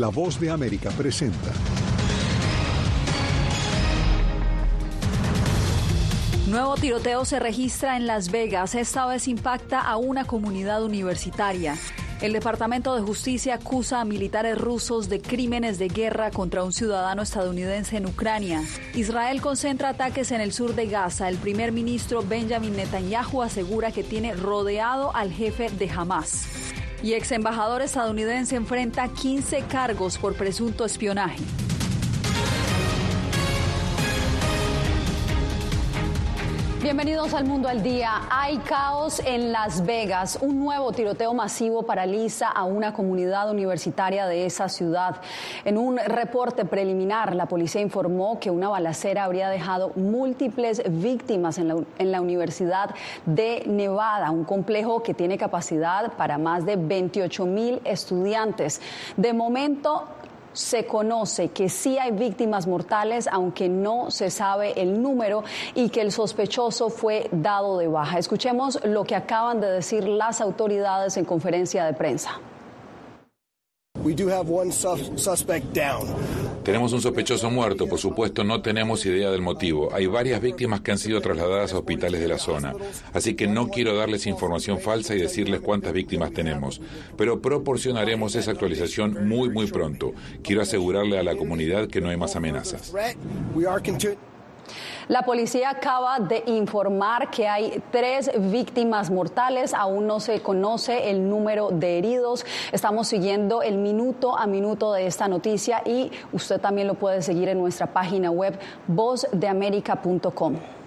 La voz de América presenta. Nuevo tiroteo se registra en Las Vegas. Esta vez impacta a una comunidad universitaria. El Departamento de Justicia acusa a militares rusos de crímenes de guerra contra un ciudadano estadounidense en Ucrania. Israel concentra ataques en el sur de Gaza. El primer ministro Benjamin Netanyahu asegura que tiene rodeado al jefe de Hamas. Y ex embajador estadounidense enfrenta 15 cargos por presunto espionaje. Bienvenidos al Mundo al Día. Hay caos en Las Vegas. Un nuevo tiroteo masivo paraliza a una comunidad universitaria de esa ciudad. En un reporte preliminar, la policía informó que una balacera habría dejado múltiples víctimas en la, Universidad de Nevada, un complejo que tiene capacidad para más de 28 mil estudiantes. De momento, se conoce que sí hay víctimas mortales, aunque no se sabe el número y que el sospechoso fue dado de baja. Escuchemos lo que acaban de decir las autoridades en conferencia de prensa. Tenemos un sospechoso muerto, por supuesto no tenemos idea del motivo. Hay varias víctimas que han sido trasladadas a hospitales de la zona, así que no quiero darles información falsa y decirles cuántas víctimas tenemos, pero proporcionaremos esa actualización muy muy pronto. Quiero asegurarle a la comunidad que no hay más amenazas. La policía acaba de informar que hay tres víctimas mortales. Aún no se conoce el número de heridos. Estamos siguiendo el minuto a minuto de esta noticia y usted también lo puede seguir en nuestra página web vozdeamerica.com.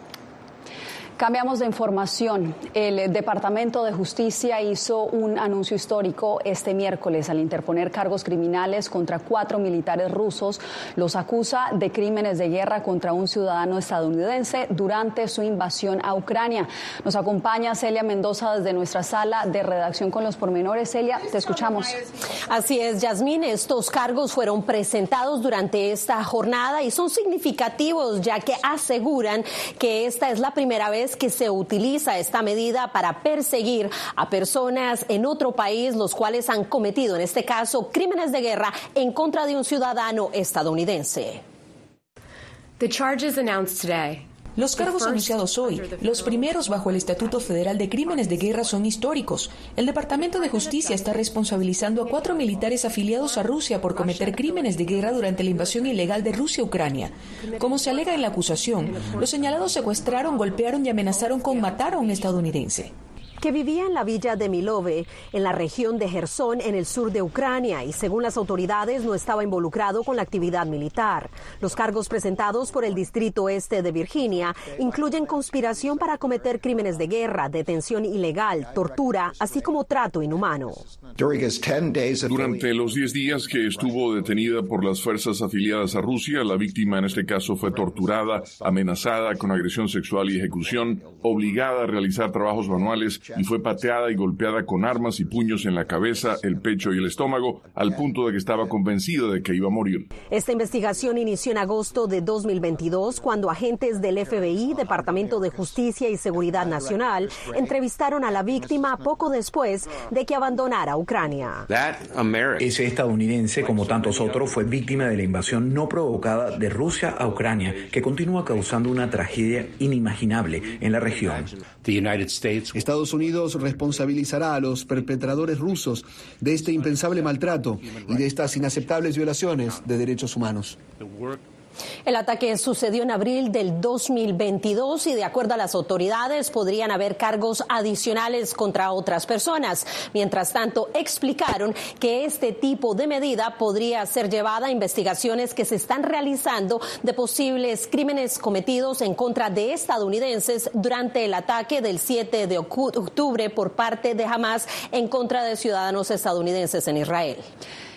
Cambiamos de información. El Departamento de Justicia hizo un anuncio histórico este miércoles al interponer cargos criminales contra cuatro militares rusos. Los acusa de crímenes de guerra contra un ciudadano estadounidense durante su invasión a Ucrania. Nos acompaña Celia Mendoza desde nuestra sala de redacción con los pormenores. Celia, te escuchamos. Así es, Yasmín. Estos cargos fueron presentados durante esta jornada y son significativos ya que aseguran que esta es la primera vez que se utiliza esta medida para perseguir a personas en otro país, los cuales han cometido, en este caso, crímenes de guerra en contra de un ciudadano estadounidense. The charges announced today los cargos anunciados hoy, los primeros bajo el Estatuto Federal de Crímenes de Guerra, son históricos. El Departamento de Justicia está responsabilizando a cuatro militares afiliados a Rusia por cometer crímenes de guerra durante la invasión ilegal de Rusia a Ucrania. Como se alega en la acusación, los señalados secuestraron, golpearon y amenazaron con matar a un estadounidense que vivía en la villa de Milove, en la región de Gerson, en el sur de Ucrania, y según las autoridades no estaba involucrado con la actividad militar. Los cargos presentados por el Distrito Este de Virginia incluyen conspiración para cometer crímenes de guerra, detención ilegal, tortura, así como trato inhumano. Durante los 10 días que estuvo detenida por las fuerzas afiliadas a Rusia, la víctima en este caso fue torturada, amenazada con agresión sexual y ejecución, obligada a realizar trabajos manuales y fue pateada y golpeada con armas y puños en la cabeza, el pecho y el estómago, al punto de que estaba convencido de que iba a morir. Esta investigación inició en agosto de 2022 cuando agentes del FBI, Departamento de Justicia y Seguridad Nacional, entrevistaron a la víctima poco después de que abandonara Ucrania. Ese estadounidense, como tantos otros, fue víctima de la invasión no provocada de Rusia a Ucrania, que continúa causando una tragedia inimaginable en la región. Estados Unidos responsabilizará a los perpetradores rusos de este impensable maltrato y de estas inaceptables violaciones de derechos humanos. El ataque sucedió en abril del 2022 y de acuerdo a las autoridades podrían haber cargos adicionales contra otras personas. Mientras tanto, explicaron que este tipo de medida podría ser llevada a investigaciones que se están realizando de posibles crímenes cometidos en contra de estadounidenses durante el ataque del 7 de octubre por parte de Hamas en contra de ciudadanos estadounidenses en Israel.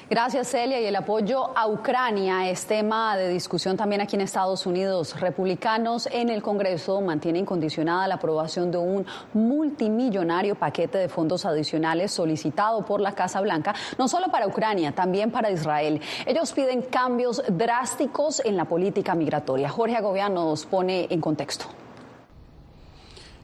Gracias, Celia. Y el apoyo a Ucrania es tema de discusión también aquí en Estados Unidos. Republicanos en el Congreso mantienen condicionada la aprobación de un multimillonario paquete de fondos adicionales solicitado por la Casa Blanca, no solo para Ucrania, también para Israel. Ellos piden cambios drásticos en la política migratoria. Jorge Agobiano nos pone en contexto.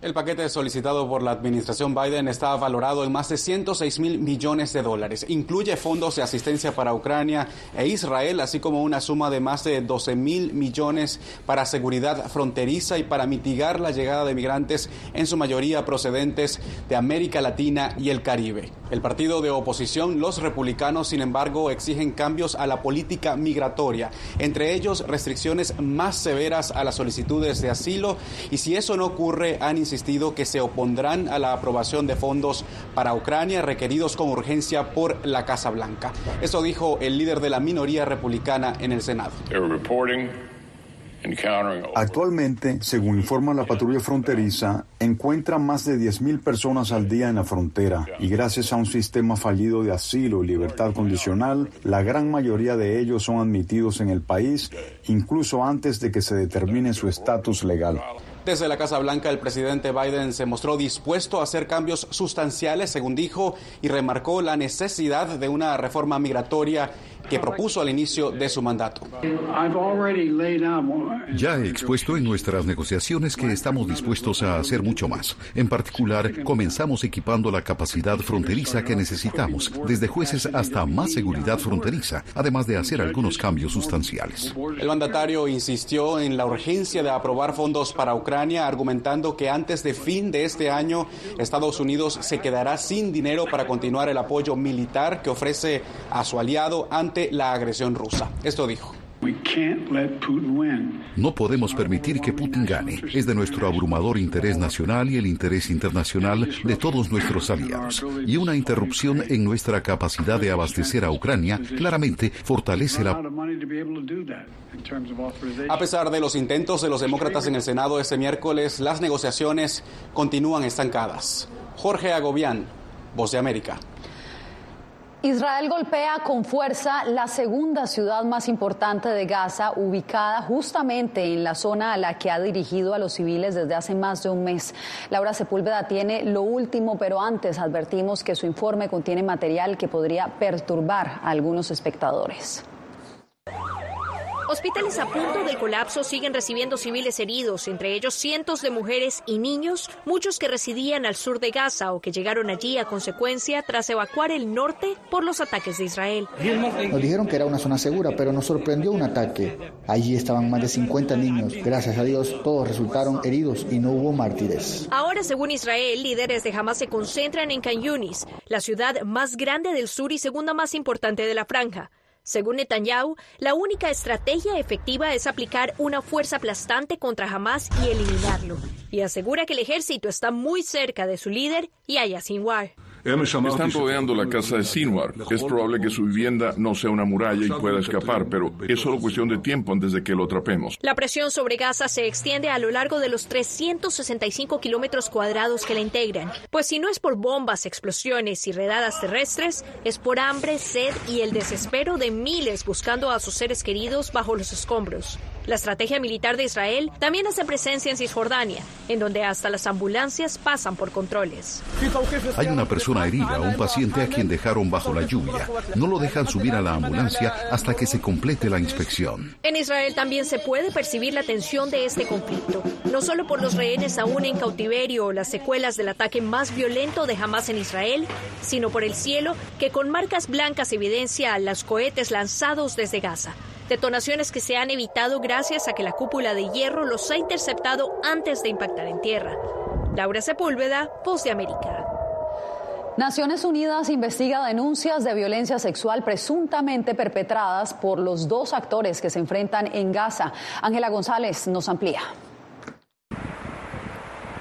El paquete solicitado por la administración Biden está valorado en más de 106 mil millones de dólares. Incluye fondos de asistencia para Ucrania e Israel, así como una suma de más de 12 mil millones para seguridad fronteriza y para mitigar la llegada de migrantes, en su mayoría procedentes de América Latina y el Caribe. El partido de oposición, los republicanos, sin embargo, exigen cambios a la política migratoria, entre ellos restricciones más severas a las solicitudes de asilo y si eso no ocurre, han insistido que se opondrán a la aprobación de fondos para Ucrania requeridos con urgencia por la Casa Blanca. Eso dijo el líder de la minoría republicana en el Senado. Actualmente, según informa la patrulla fronteriza, encuentran más de 10.000 personas al día en la frontera y gracias a un sistema fallido de asilo y libertad condicional, la gran mayoría de ellos son admitidos en el país incluso antes de que se determine su estatus legal. Desde la Casa Blanca, el presidente Biden se mostró dispuesto a hacer cambios sustanciales, según dijo, y remarcó la necesidad de una reforma migratoria que propuso al inicio de su mandato. Ya he expuesto en nuestras negociaciones que estamos dispuestos a hacer mucho más. En particular, comenzamos equipando la capacidad fronteriza que necesitamos, desde jueces hasta más seguridad fronteriza, además de hacer algunos cambios sustanciales. El mandatario insistió en la urgencia de aprobar fondos para Ucrania, argumentando que antes de fin de este año, Estados Unidos se quedará sin dinero para continuar el apoyo militar que ofrece a su aliado ante la agresión rusa. Esto dijo. No podemos permitir que Putin gane. Es de nuestro abrumador interés nacional y el interés internacional de todos nuestros aliados. Y una interrupción en nuestra capacidad de abastecer a Ucrania claramente fortalece la... A pesar de los intentos de los demócratas en el Senado este miércoles, las negociaciones continúan estancadas. Jorge Agobián, Voz de América. Israel golpea con fuerza la segunda ciudad más importante de Gaza, ubicada justamente en la zona a la que ha dirigido a los civiles desde hace más de un mes. Laura Sepúlveda tiene lo último, pero antes advertimos que su informe contiene material que podría perturbar a algunos espectadores. Hospitales a punto del colapso siguen recibiendo civiles heridos, entre ellos cientos de mujeres y niños, muchos que residían al sur de Gaza o que llegaron allí a consecuencia tras evacuar el norte por los ataques de Israel. Nos dijeron que era una zona segura, pero nos sorprendió un ataque. Allí estaban más de 50 niños. Gracias a Dios, todos resultaron heridos y no hubo mártires. Ahora, según Israel, líderes de Hamas se concentran en Can Yunis, la ciudad más grande del sur y segunda más importante de la franja. Según Netanyahu, la única estrategia efectiva es aplicar una fuerza aplastante contra Hamas y eliminarlo. Y asegura que el ejército está muy cerca de su líder, Yahya Sinwar. Están rodeando la casa de Sinwar. Es probable que su vivienda no sea una muralla y pueda escapar, pero es solo cuestión de tiempo antes de que lo atrapemos. La presión sobre Gaza se extiende a lo largo de los 365 kilómetros cuadrados que la integran. Pues si no es por bombas, explosiones y redadas terrestres, es por hambre, sed y el desespero de miles buscando a sus seres queridos bajo los escombros. La estrategia militar de Israel también hace presencia en Cisjordania, en donde hasta las ambulancias pasan por controles. Hay una persona herida, un paciente a quien dejaron bajo la lluvia. No lo dejan subir a la ambulancia hasta que se complete la inspección. En Israel también se puede percibir la tensión de este conflicto, no solo por los rehenes aún en cautiverio o las secuelas del ataque más violento de Hamas en Israel, sino por el cielo que con marcas blancas evidencia los cohetes lanzados desde Gaza. Detonaciones que se han evitado gracias a que la cúpula de hierro los ha interceptado antes de impactar en tierra. Laura Sepúlveda, Voz de América. Naciones Unidas investiga denuncias de violencia sexual presuntamente perpetradas por los dos actores que se enfrentan en Gaza. Ángela González nos amplía.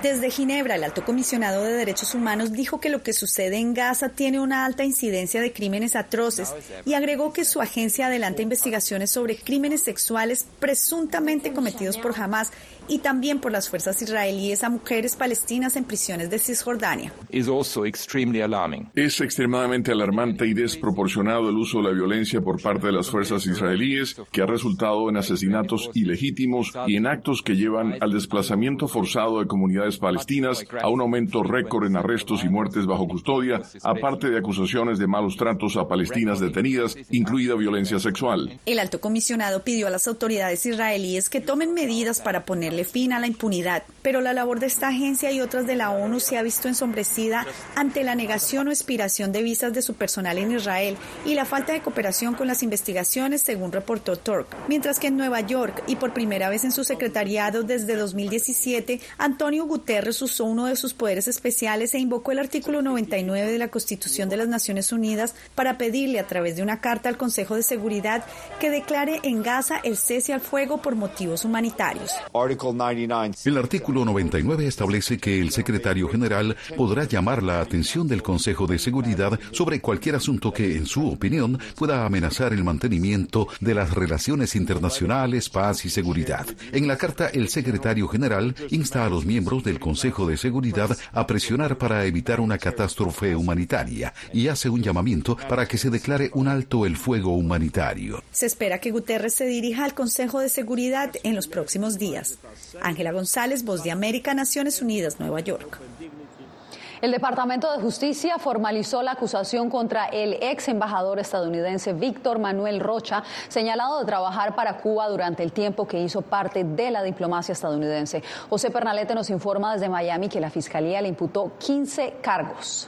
Desde Ginebra, el alto comisionado de derechos humanos dijo que lo que sucede en Gaza tiene una alta incidencia de crímenes atroces y agregó que su agencia adelanta investigaciones sobre crímenes sexuales presuntamente cometidos por Hamas y también por las fuerzas israelíes a mujeres palestinas en prisiones de Cisjordania. Es extremadamente alarmante y desproporcionado el uso de la violencia por parte de las fuerzas israelíes que ha resultado en asesinatos ilegítimos y en actos que llevan al desplazamiento forzado de comunidades palestinas, a un aumento récord en arrestos y muertes bajo custodia, aparte de acusaciones de malos tratos a palestinas detenidas, incluida violencia sexual. El alto comisionado pidió a las autoridades israelíes que tomen medidas para poner ponerle fin a la impunidad. Pero la labor de esta agencia y otras de la ONU se ha visto ensombrecida ante la negación o expiración de visas de su personal en Israel y la falta de cooperación con las investigaciones, según reportó Turk. Mientras que en Nueva York y por primera vez en su secretariado desde 2017, Antonio Guterres usó uno de sus poderes especiales e invocó el artículo 99 de la Constitución de las Naciones Unidas para pedirle a través de una carta al Consejo de Seguridad que declare en Gaza el cese al fuego por motivos humanitarios. El artículo 99 establece que el secretario general podrá llamar la atención del Consejo de Seguridad sobre cualquier asunto que, en su opinión, pueda amenazar el mantenimiento de las relaciones internacionales, paz y seguridad. En la carta, el secretario general insta a los miembros del Consejo de Seguridad a presionar para evitar una catástrofe humanitaria y hace un llamamiento para que se declare un alto el fuego humanitario. Se espera que Guterres se dirija al Consejo de Seguridad en los próximos días. Ángela González, Voz de América, Naciones Unidas, Nueva York. El Departamento de Justicia formalizó la acusación contra el ex embajador estadounidense Víctor Manuel Rocha, señalado de trabajar para Cuba durante el tiempo que hizo parte de la diplomacia estadounidense. José Pernalete nos informa desde Miami que la Fiscalía le imputó 15 cargos.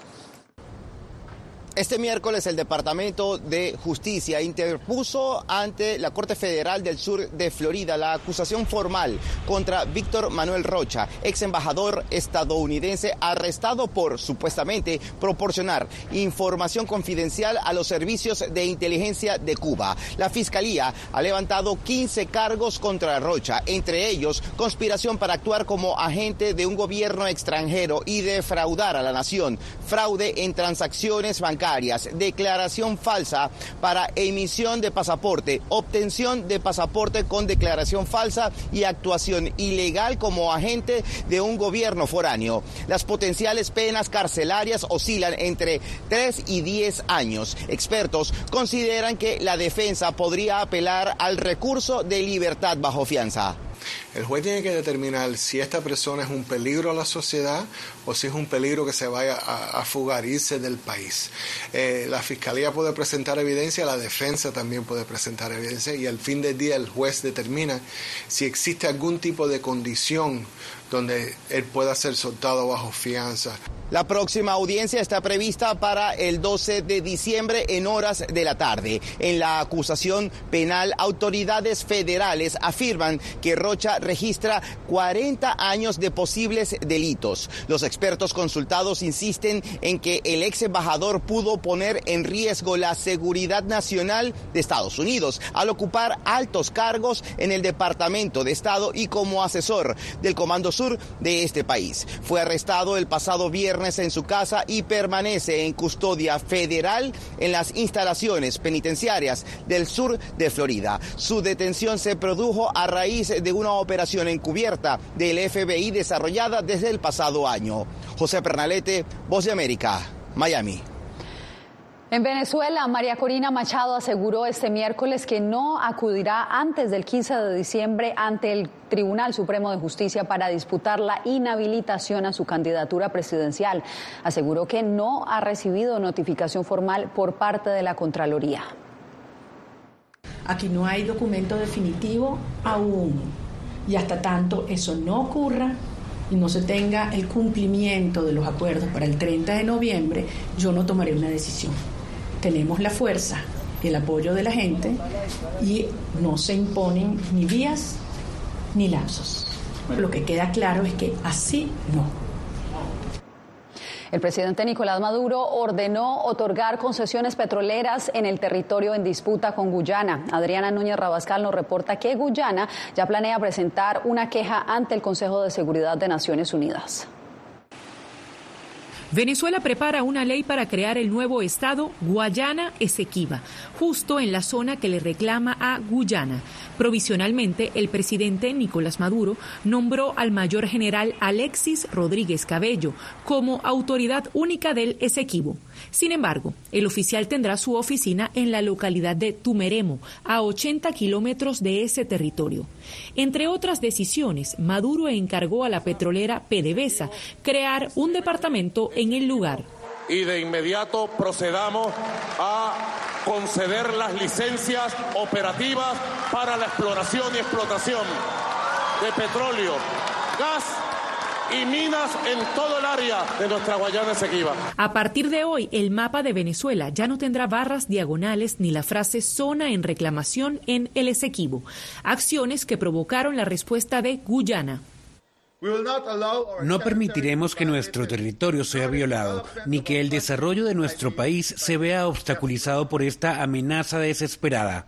Este miércoles el Departamento de Justicia interpuso ante la Corte Federal del Sur de Florida la acusación formal contra Víctor Manuel Rocha, ex embajador estadounidense arrestado por supuestamente proporcionar información confidencial a los servicios de inteligencia de Cuba. La Fiscalía ha levantado 15 cargos contra Rocha, entre ellos conspiración para actuar como agente de un gobierno extranjero y defraudar a la nación, fraude en transacciones bancarias declaración falsa para emisión de pasaporte, obtención de pasaporte con declaración falsa y actuación ilegal como agente de un gobierno foráneo. Las potenciales penas carcelarias oscilan entre 3 y 10 años. Expertos consideran que la defensa podría apelar al recurso de libertad bajo fianza. El juez tiene que determinar si esta persona es un peligro a la sociedad o si es un peligro que se vaya a, fugar, irse del país. Eh, la fiscalía puede presentar evidencia, la defensa también puede presentar evidencia y al fin del día el juez determina si existe algún tipo de condición donde él pueda ser soltado bajo fianza. La próxima audiencia está prevista para el 12 de diciembre en horas de la tarde. En la acusación penal, autoridades federales afirman que Rocha registra 40 años de posibles delitos. Los expertos consultados insisten en que el ex embajador pudo poner en riesgo la seguridad nacional de Estados Unidos al ocupar altos cargos en el Departamento de Estado y como asesor del Comando Sur de este país. Fue arrestado el pasado viernes en su casa y permanece en custodia federal en las instalaciones penitenciarias del sur de Florida. Su detención se produjo a raíz de una operación encubierta del FBI desarrollada desde el pasado año. José Pernalete, Voz de América, Miami. En Venezuela, María Corina Machado aseguró este miércoles que no acudirá antes del 15 de diciembre ante el Tribunal Supremo de Justicia para disputar la inhabilitación a su candidatura presidencial. Aseguró que no ha recibido notificación formal por parte de la Contraloría. Aquí no hay documento definitivo aún. Y hasta tanto eso no ocurra y no se tenga el cumplimiento de los acuerdos para el 30 de noviembre, yo no tomaré una decisión tenemos la fuerza, el apoyo de la gente y no se imponen ni vías ni lapsos. Lo que queda claro es que así no. El presidente Nicolás Maduro ordenó otorgar concesiones petroleras en el territorio en disputa con Guyana. Adriana Núñez Rabascal nos reporta que Guyana ya planea presentar una queja ante el Consejo de Seguridad de Naciones Unidas. Venezuela prepara una ley para crear el nuevo estado Guayana Esequiba, justo en la zona que le reclama a Guyana. Provisionalmente, el presidente Nicolás Maduro nombró al mayor general Alexis Rodríguez Cabello como autoridad única del Esequibo. Sin embargo, el oficial tendrá su oficina en la localidad de Tumeremo, a 80 kilómetros de ese territorio. Entre otras decisiones, Maduro encargó a la petrolera PDVSA crear un departamento en el lugar. Y de inmediato procedamos a conceder las licencias operativas para la exploración y explotación de petróleo, gas y minas en todo el área de nuestra Guayana Esequiba. A partir de hoy, el mapa de Venezuela ya no tendrá barras diagonales ni la frase zona en reclamación en el Esequibo, acciones que provocaron la respuesta de Guyana. No permitiremos que nuestro territorio sea violado, ni que el desarrollo de nuestro país se vea obstaculizado por esta amenaza desesperada.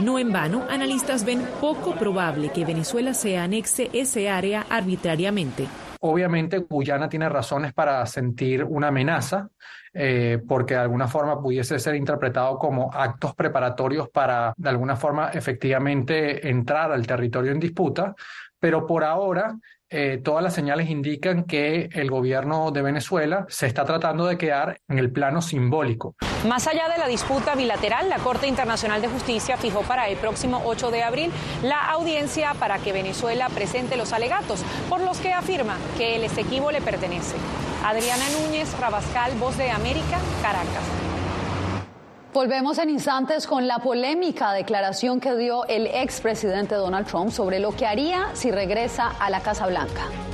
No en vano, analistas ven poco probable que Venezuela se anexe ese área arbitrariamente. Obviamente, Guyana tiene razones para sentir una amenaza, eh, porque de alguna forma pudiese ser interpretado como actos preparatorios para, de alguna forma, efectivamente entrar al territorio en disputa, pero por ahora eh, todas las señales indican que el gobierno de Venezuela se está tratando de quedar en el plano simbólico. Más allá de la disputa bilateral, la Corte Internacional de Justicia fijó para el próximo 8 de abril la audiencia para que Venezuela presente los alegatos, por los que afirma que el Esequibo le pertenece. Adriana Núñez, Rabascal, Voz de América, Caracas. Volvemos en instantes con la polémica declaración que dio el expresidente Donald Trump sobre lo que haría si regresa a la Casa Blanca.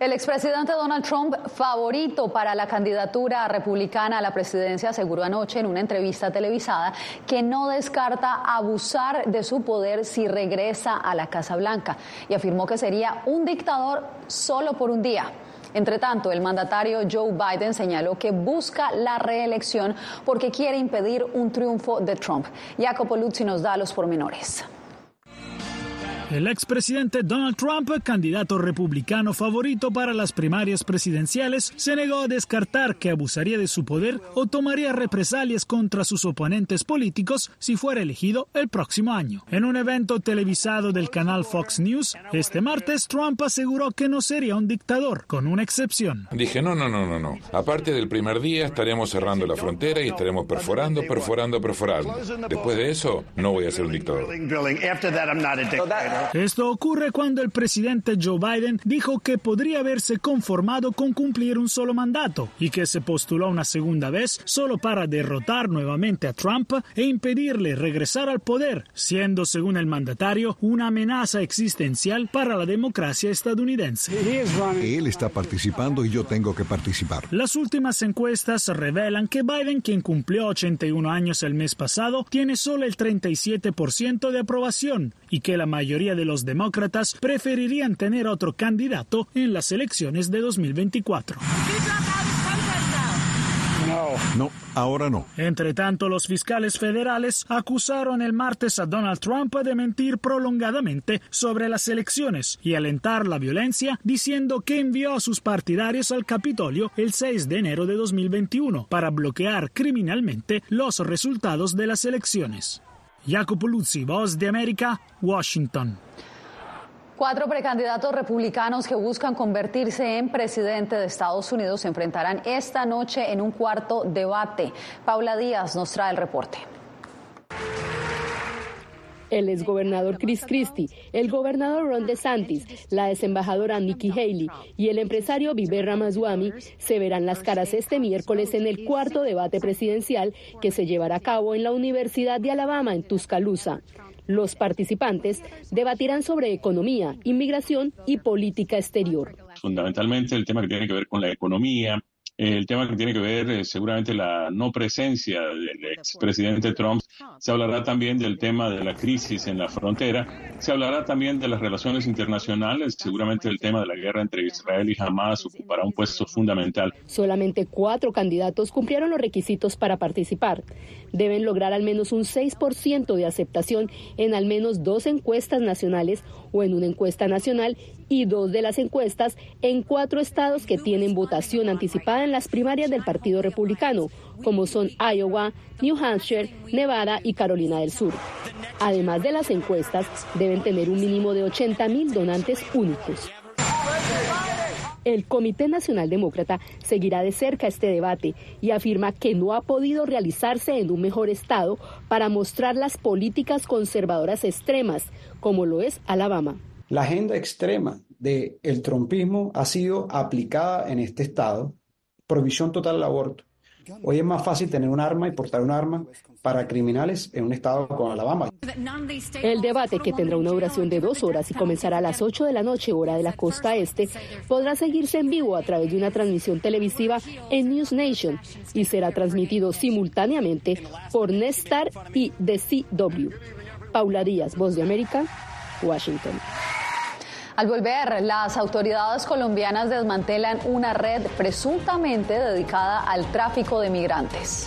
El expresidente Donald Trump, favorito para la candidatura republicana a la presidencia, aseguró anoche en una entrevista televisada que no descarta abusar de su poder si regresa a la Casa Blanca y afirmó que sería un dictador solo por un día. Entre tanto, el mandatario Joe Biden señaló que busca la reelección porque quiere impedir un triunfo de Trump. Jacopo Luzzi nos da los pormenores. El expresidente Donald Trump, candidato republicano favorito para las primarias presidenciales, se negó a descartar que abusaría de su poder o tomaría represalias contra sus oponentes políticos si fuera elegido el próximo año. En un evento televisado del canal Fox News, este martes Trump aseguró que no sería un dictador, con una excepción. Dije, no, no, no, no, no. Aparte del primer día estaremos cerrando la frontera y estaremos perforando, perforando, perforando. Después de eso, no voy a ser un dictador. Esto ocurre cuando el presidente Joe Biden dijo que podría haberse conformado con cumplir un solo mandato y que se postuló una segunda vez solo para derrotar nuevamente a Trump e impedirle regresar al poder, siendo, según el mandatario, una amenaza existencial para la democracia estadounidense. Él está participando y yo tengo que participar. Las últimas encuestas revelan que Biden, quien cumplió 81 años el mes pasado, tiene solo el 37% de aprobación y que la mayoría de los demócratas preferirían tener otro candidato en las elecciones de 2024. No, ahora no. Entre tanto, los fiscales federales acusaron el martes a Donald Trump de mentir prolongadamente sobre las elecciones y alentar la violencia, diciendo que envió a sus partidarios al Capitolio el 6 de enero de 2021 para bloquear criminalmente los resultados de las elecciones. Jacopo Luzzi, Voz de América, Washington. Cuatro precandidatos republicanos que buscan convertirse en presidente de Estados Unidos se enfrentarán esta noche en un cuarto debate. Paula Díaz nos trae el reporte el exgobernador Chris Christie, el gobernador Ron DeSantis, la exembajadora Nikki Haley y el empresario Vivek Ramaswamy se verán las caras este miércoles en el cuarto debate presidencial que se llevará a cabo en la Universidad de Alabama en Tuscaloosa. Los participantes debatirán sobre economía, inmigración y política exterior. Fundamentalmente el tema que tiene que ver con la economía, el tema que tiene que ver eh, seguramente la no presencia del expresidente Trump. Se hablará también del tema de la crisis en la frontera. Se hablará también de las relaciones internacionales. Seguramente el tema de la guerra entre Israel y Hamas ocupará un puesto fundamental. Solamente cuatro candidatos cumplieron los requisitos para participar. Deben lograr al menos un 6% de aceptación en al menos dos encuestas nacionales o en una encuesta nacional y dos de las encuestas en cuatro estados que tienen votación anticipada en las primarias del Partido Republicano, como son Iowa, New Hampshire, Nevada y Carolina del Sur. Además de las encuestas, deben tener un mínimo de 80 mil donantes únicos. El Comité Nacional Demócrata seguirá de cerca este debate y afirma que no ha podido realizarse en un mejor estado para mostrar las políticas conservadoras extremas, como lo es Alabama. La agenda extrema del el trompismo ha sido aplicada en este estado, prohibición total del aborto. Hoy es más fácil tener un arma y portar un arma para criminales en un estado como Alabama. El debate, que tendrá una duración de dos horas y comenzará a las 8 de la noche, hora de la costa este, podrá seguirse en vivo a través de una transmisión televisiva en News Nation y será transmitido simultáneamente por Nestar y The CW. Paula Díaz, Voz de América, Washington. Al volver, las autoridades colombianas desmantelan una red presuntamente dedicada al tráfico de migrantes.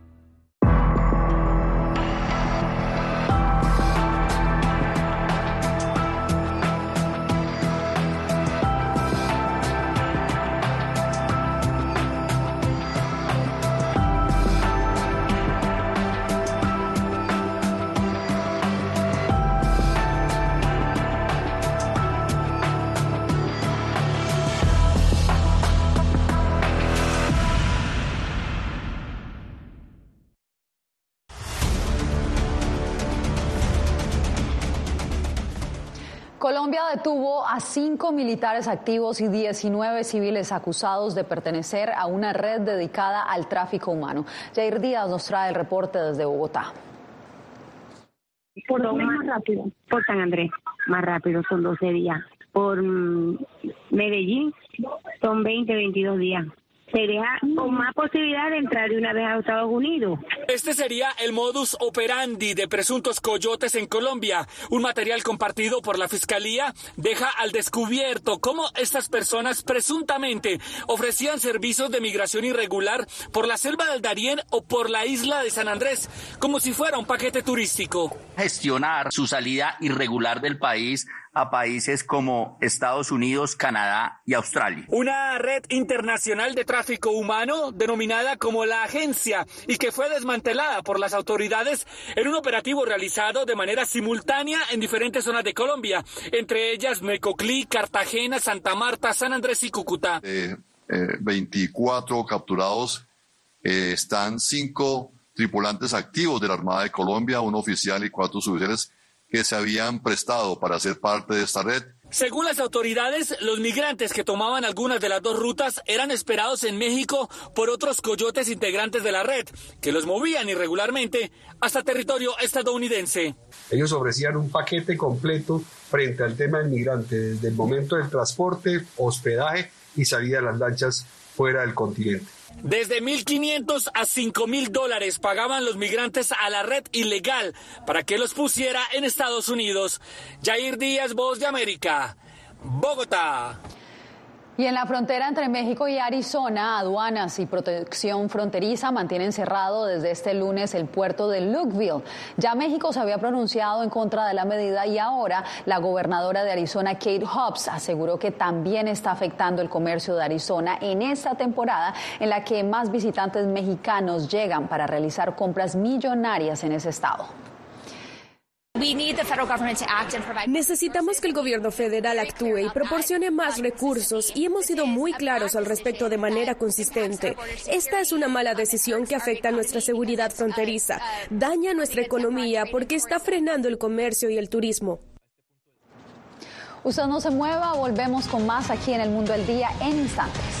Colombia detuvo a cinco militares activos y 19 civiles acusados de pertenecer a una red dedicada al tráfico humano. Jair Díaz nos trae el reporte desde Bogotá. Por más rápido, por San Andrés, más rápido, son 12 días. Por mm, Medellín, son 20, 22 días se deja con más posibilidad de entrar de una vez a Estados Unidos. Este sería el modus operandi de presuntos coyotes en Colombia. Un material compartido por la Fiscalía deja al descubierto cómo estas personas presuntamente ofrecían servicios de migración irregular por la selva del Darién o por la isla de San Andrés, como si fuera un paquete turístico. Gestionar su salida irregular del país a países como Estados Unidos, Canadá y Australia. Una red internacional de tráfico humano denominada como la Agencia y que fue desmantelada por las autoridades en un operativo realizado de manera simultánea en diferentes zonas de Colombia, entre ellas Mecoclí, Cartagena, Santa Marta, San Andrés y Cúcuta. Eh, 24 eh, capturados, eh, están cinco tripulantes activos de la Armada de Colombia, un oficial y cuatro suboficiales que se habían prestado para ser parte de esta red. Según las autoridades, los migrantes que tomaban algunas de las dos rutas eran esperados en México por otros coyotes integrantes de la red, que los movían irregularmente hasta territorio estadounidense. Ellos ofrecían un paquete completo frente al tema del migrante, desde el momento del transporte, hospedaje y salida de las lanchas fuera del continente. Desde 1.500 a 5.000 dólares pagaban los migrantes a la red ilegal para que los pusiera en Estados Unidos. Jair Díaz, Voz de América, Bogotá. Y en la frontera entre México y Arizona, aduanas y protección fronteriza mantienen cerrado desde este lunes el puerto de Lukeville. Ya México se había pronunciado en contra de la medida y ahora la gobernadora de Arizona, Kate Hobbs, aseguró que también está afectando el comercio de Arizona en esta temporada en la que más visitantes mexicanos llegan para realizar compras millonarias en ese estado. Necesitamos que el gobierno federal actúe y proporcione más recursos y hemos sido muy claros al respecto de manera consistente. Esta es una mala decisión que afecta a nuestra seguridad fronteriza, daña nuestra economía porque está frenando el comercio y el turismo. Usted no se mueva, volvemos con más aquí en el Mundo del Día en instantes.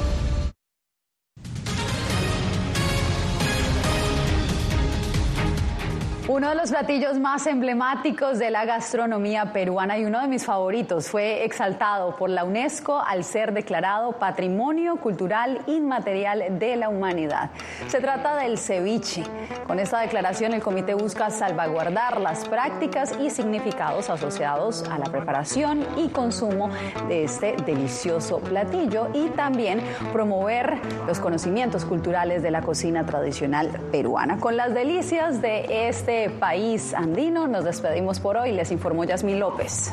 Uno de los platillos más emblemáticos de la gastronomía peruana y uno de mis favoritos fue exaltado por la UNESCO al ser declarado Patrimonio Cultural Inmaterial de la Humanidad. Se trata del ceviche. Con esta declaración el comité busca salvaguardar las prácticas y significados asociados a la preparación y consumo de este delicioso platillo y también promover los conocimientos culturales de la cocina tradicional peruana. Con las delicias de país andino. Nos despedimos por hoy. Les informó Yasmín López.